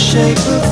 shape of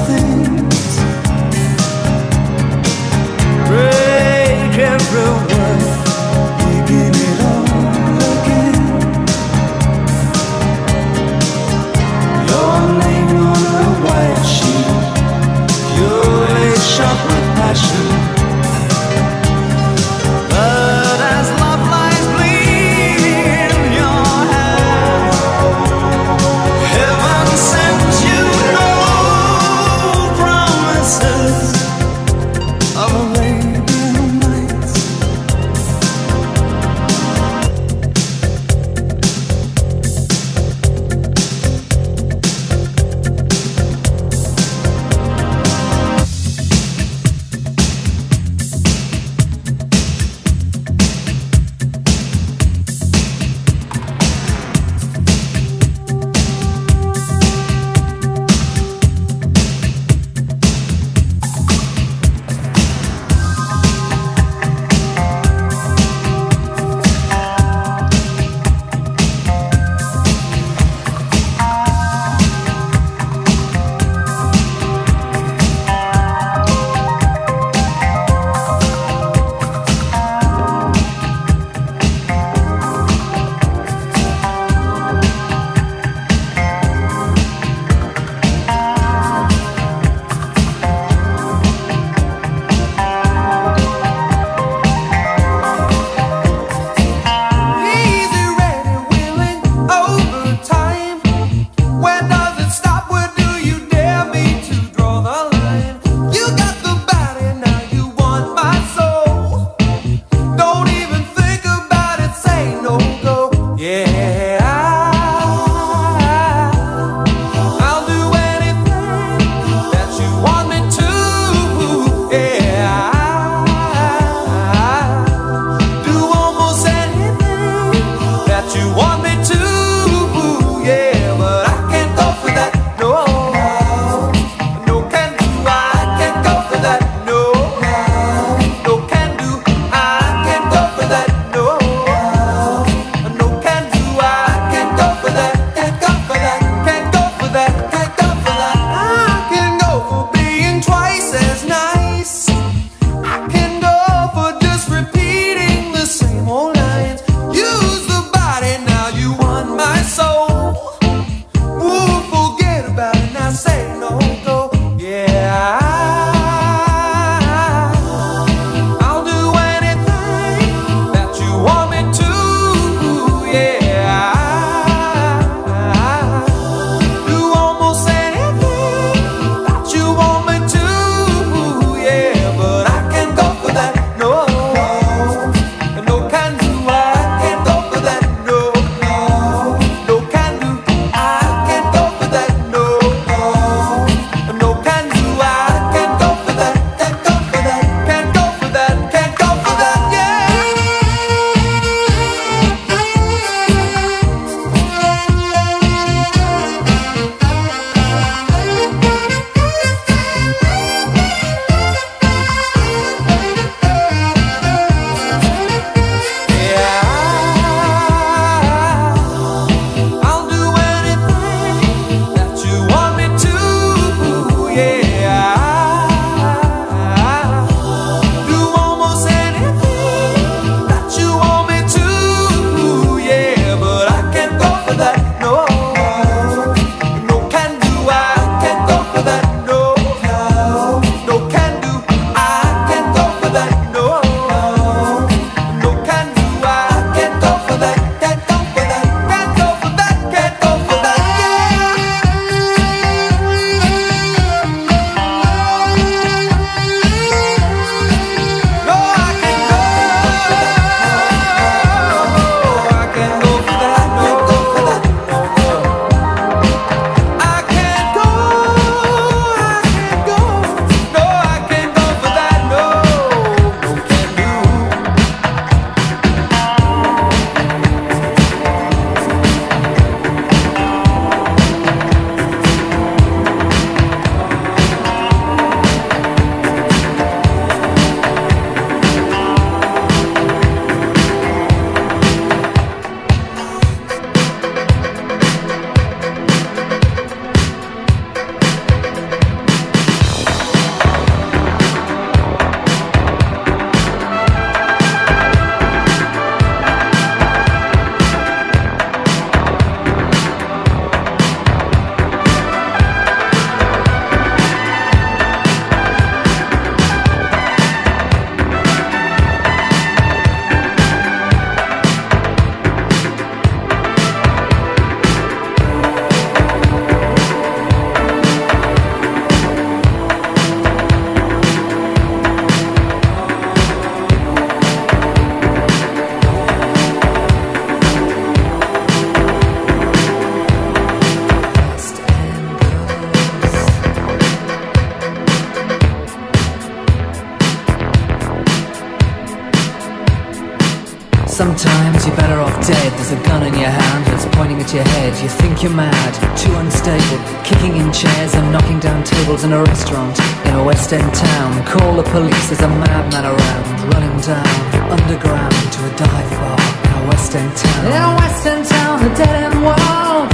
think you're mad, too unstable, kicking in chairs and knocking down tables in a restaurant in a West End town. Call the police, there's a madman around, running down underground to a dive bar in a West End town. In a West End town, a dead end world.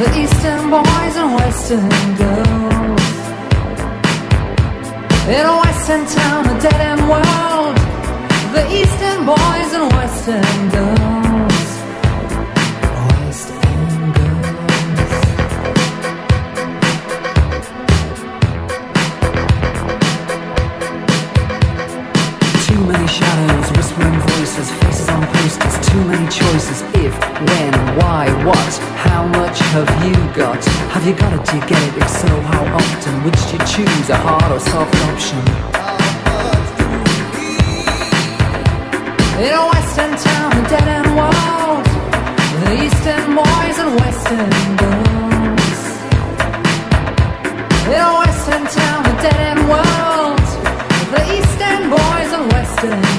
The East End boys and West End girls. In a West End town, a dead end world. The East End boys and West End girls. Have you got it? Do you get it? If so, how often? Do you choose, a hard or soft option? In a west end town, a dead end world, the east end boys and west end girls. In a west end town, a dead end world, the east end boys and west end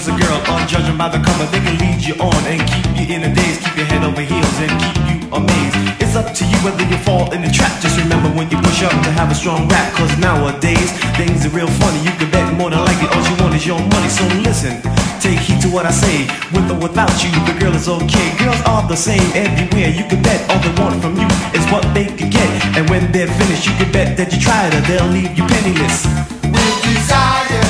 You a girl on judging by the cover. They can lead you on and keep you in a daze, keep your head over heels and keep you amazed. It's up to you whether you fall in the trap. Just remember when you push up to have a strong rap. Cause nowadays, things are real funny. You can bet more than likely all you want is your money. So listen, take heed to what I say. With or without you, the girl is okay. Girls are the same everywhere. You can bet all they want from you is what they can get. And when they're finished, you can bet that you tried her. They'll leave you penniless. With desire,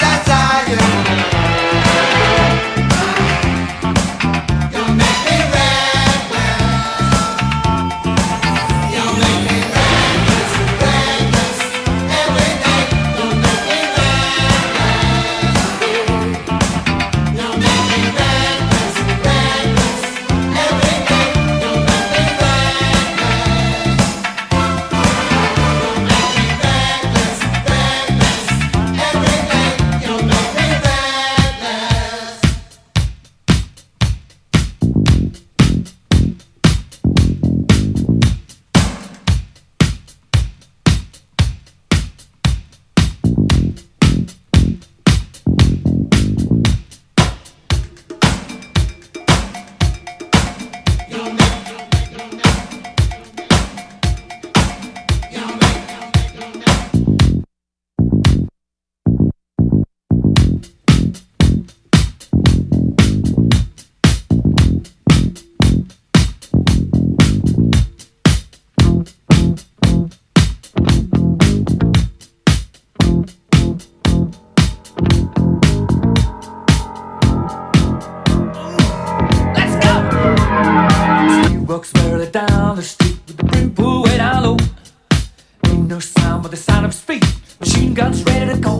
Go.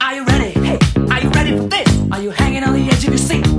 Are you ready? Hey, are you ready for this? Are you hanging on the edge of your seat?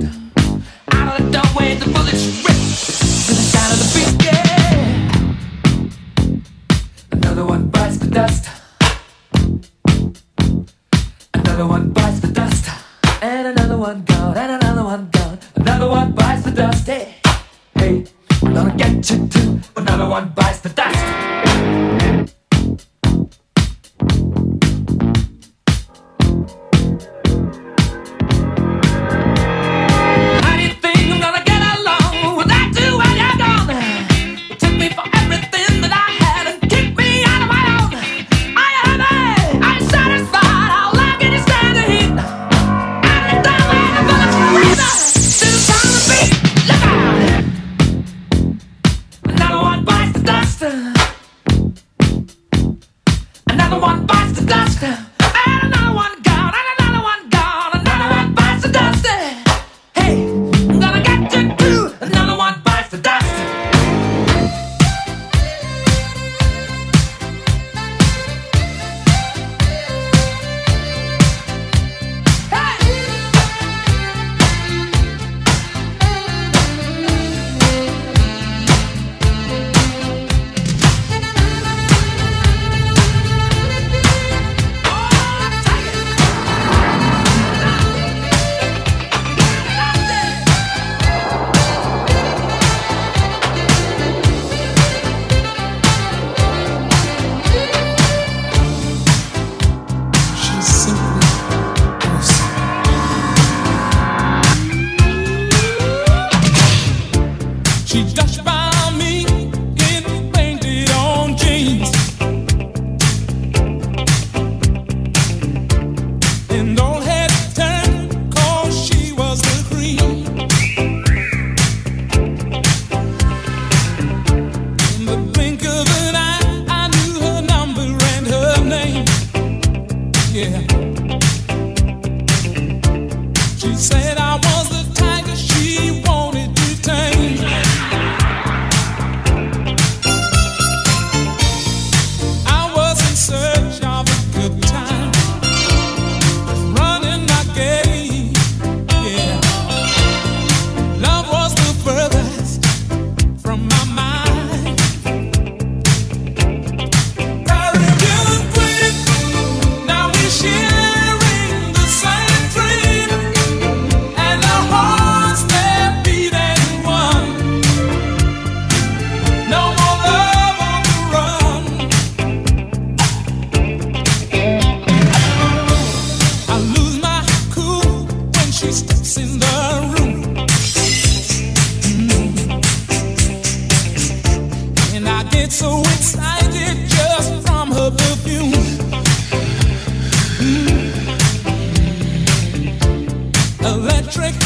Come